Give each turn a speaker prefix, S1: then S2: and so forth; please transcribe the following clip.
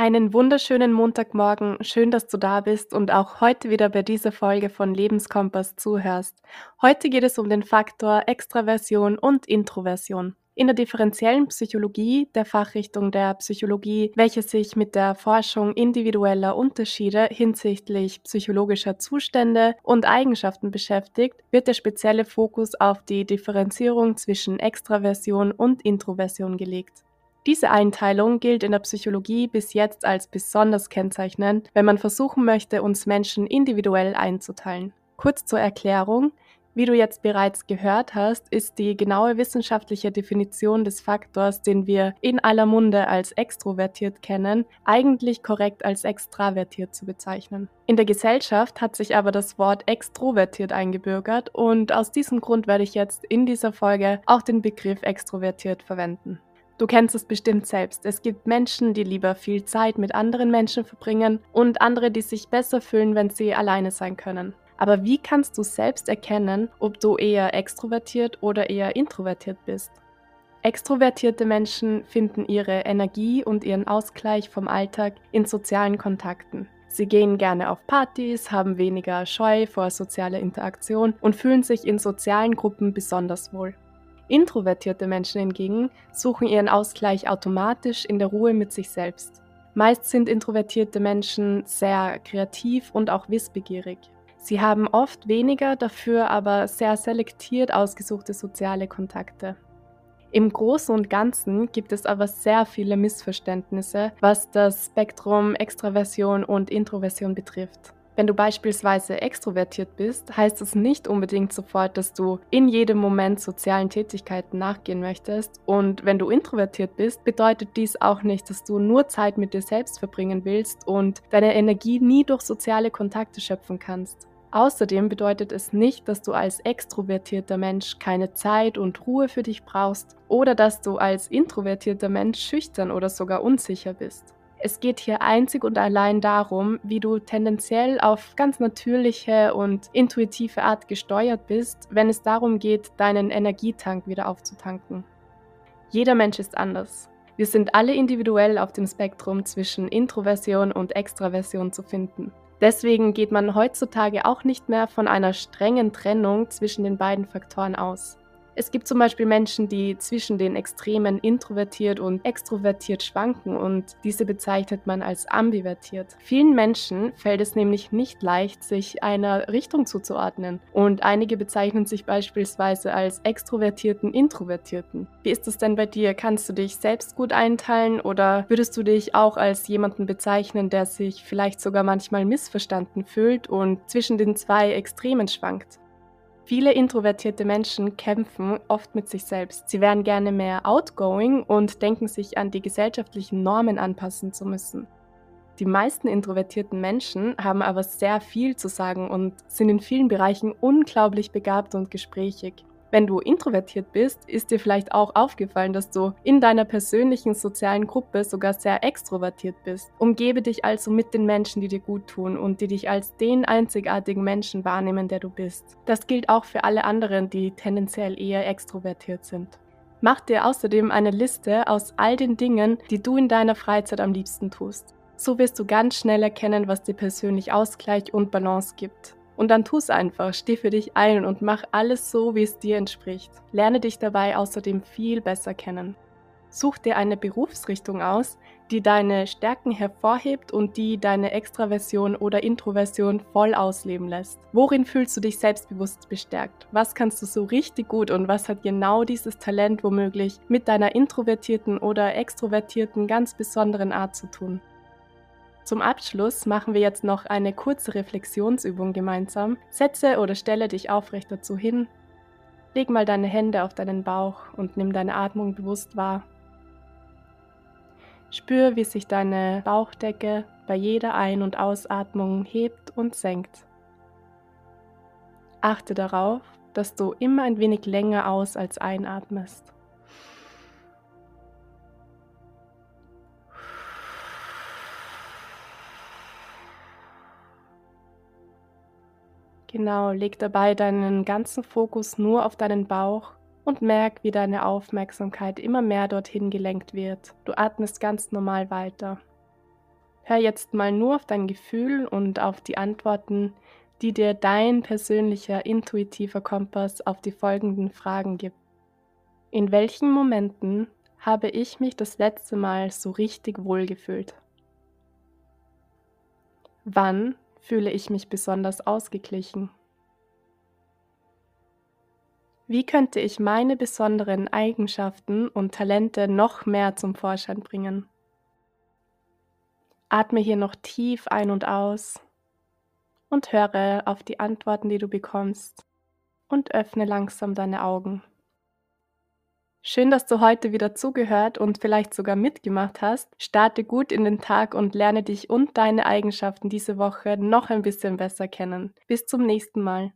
S1: Einen wunderschönen Montagmorgen. Schön, dass du da bist und auch heute wieder bei dieser Folge von Lebenskompass zuhörst. Heute geht es um den Faktor Extraversion und Introversion. In der differenziellen Psychologie, der Fachrichtung der Psychologie, welche sich mit der Forschung individueller Unterschiede hinsichtlich psychologischer Zustände und Eigenschaften beschäftigt, wird der spezielle Fokus auf die Differenzierung zwischen Extraversion und Introversion gelegt. Diese Einteilung gilt in der Psychologie bis jetzt als besonders kennzeichnend, wenn man versuchen möchte, uns Menschen individuell einzuteilen. Kurz zur Erklärung. Wie du jetzt bereits gehört hast, ist die genaue wissenschaftliche Definition des Faktors, den wir in aller Munde als extrovertiert kennen, eigentlich korrekt als extravertiert zu bezeichnen. In der Gesellschaft hat sich aber das Wort extrovertiert eingebürgert und aus diesem Grund werde ich jetzt in dieser Folge auch den Begriff extrovertiert verwenden. Du kennst es bestimmt selbst. Es gibt Menschen, die lieber viel Zeit mit anderen Menschen verbringen und andere, die sich besser fühlen, wenn sie alleine sein können. Aber wie kannst du selbst erkennen, ob du eher extrovertiert oder eher introvertiert bist? Extrovertierte Menschen finden ihre Energie und ihren Ausgleich vom Alltag in sozialen Kontakten. Sie gehen gerne auf Partys, haben weniger Scheu vor sozialer Interaktion und fühlen sich in sozialen Gruppen besonders wohl. Introvertierte Menschen hingegen suchen ihren Ausgleich automatisch in der Ruhe mit sich selbst. Meist sind introvertierte Menschen sehr kreativ und auch wissbegierig. Sie haben oft weniger, dafür aber sehr selektiert ausgesuchte soziale Kontakte. Im Großen und Ganzen gibt es aber sehr viele Missverständnisse, was das Spektrum Extraversion und Introversion betrifft. Wenn du beispielsweise extrovertiert bist, heißt das nicht unbedingt sofort, dass du in jedem Moment sozialen Tätigkeiten nachgehen möchtest. Und wenn du introvertiert bist, bedeutet dies auch nicht, dass du nur Zeit mit dir selbst verbringen willst und deine Energie nie durch soziale Kontakte schöpfen kannst. Außerdem bedeutet es nicht, dass du als extrovertierter Mensch keine Zeit und Ruhe für dich brauchst oder dass du als introvertierter Mensch schüchtern oder sogar unsicher bist. Es geht hier einzig und allein darum, wie du tendenziell auf ganz natürliche und intuitive Art gesteuert bist, wenn es darum geht, deinen Energietank wieder aufzutanken. Jeder Mensch ist anders. Wir sind alle individuell auf dem Spektrum zwischen Introversion und Extraversion zu finden. Deswegen geht man heutzutage auch nicht mehr von einer strengen Trennung zwischen den beiden Faktoren aus. Es gibt zum Beispiel Menschen, die zwischen den Extremen introvertiert und extrovertiert schwanken und diese bezeichnet man als ambivertiert. Vielen Menschen fällt es nämlich nicht leicht, sich einer Richtung zuzuordnen und einige bezeichnen sich beispielsweise als extrovertierten Introvertierten. Wie ist es denn bei dir? Kannst du dich selbst gut einteilen oder würdest du dich auch als jemanden bezeichnen, der sich vielleicht sogar manchmal missverstanden fühlt und zwischen den zwei Extremen schwankt? Viele introvertierte Menschen kämpfen oft mit sich selbst. Sie wären gerne mehr outgoing und denken sich an die gesellschaftlichen Normen anpassen zu müssen. Die meisten introvertierten Menschen haben aber sehr viel zu sagen und sind in vielen Bereichen unglaublich begabt und gesprächig. Wenn du introvertiert bist, ist dir vielleicht auch aufgefallen, dass du in deiner persönlichen sozialen Gruppe sogar sehr extrovertiert bist. Umgebe dich also mit den Menschen, die dir gut tun und die dich als den einzigartigen Menschen wahrnehmen, der du bist. Das gilt auch für alle anderen, die tendenziell eher extrovertiert sind. Mach dir außerdem eine Liste aus all den Dingen, die du in deiner Freizeit am liebsten tust. So wirst du ganz schnell erkennen, was dir persönlich Ausgleich und Balance gibt. Und dann tu es einfach, steh für dich ein und mach alles so, wie es dir entspricht. Lerne dich dabei außerdem viel besser kennen. Such dir eine Berufsrichtung aus, die deine Stärken hervorhebt und die deine Extraversion oder Introversion voll ausleben lässt. Worin fühlst du dich selbstbewusst bestärkt? Was kannst du so richtig gut und was hat genau dieses Talent womöglich mit deiner introvertierten oder extrovertierten ganz besonderen Art zu tun? Zum Abschluss machen wir jetzt noch eine kurze Reflexionsübung gemeinsam. Setze oder stelle dich aufrecht dazu hin. Leg mal deine Hände auf deinen Bauch und nimm deine Atmung bewusst wahr. Spür, wie sich deine Bauchdecke bei jeder Ein- und Ausatmung hebt und senkt. Achte darauf, dass du immer ein wenig länger aus als einatmest. Genau, leg dabei deinen ganzen Fokus nur auf deinen Bauch und merk, wie deine Aufmerksamkeit immer mehr dorthin gelenkt wird. Du atmest ganz normal weiter. Hör jetzt mal nur auf dein Gefühl und auf die Antworten, die dir dein persönlicher intuitiver Kompass auf die folgenden Fragen gibt. In welchen Momenten habe ich mich das letzte Mal so richtig wohl gefühlt? Wann fühle ich mich besonders ausgeglichen? Wie könnte ich meine besonderen Eigenschaften und Talente noch mehr zum Vorschein bringen? Atme hier noch tief ein und aus und höre auf die Antworten, die du bekommst und öffne langsam deine Augen. Schön, dass du heute wieder zugehört und vielleicht sogar mitgemacht hast. Starte gut in den Tag und lerne dich und deine Eigenschaften diese Woche noch ein bisschen besser kennen. Bis zum nächsten Mal.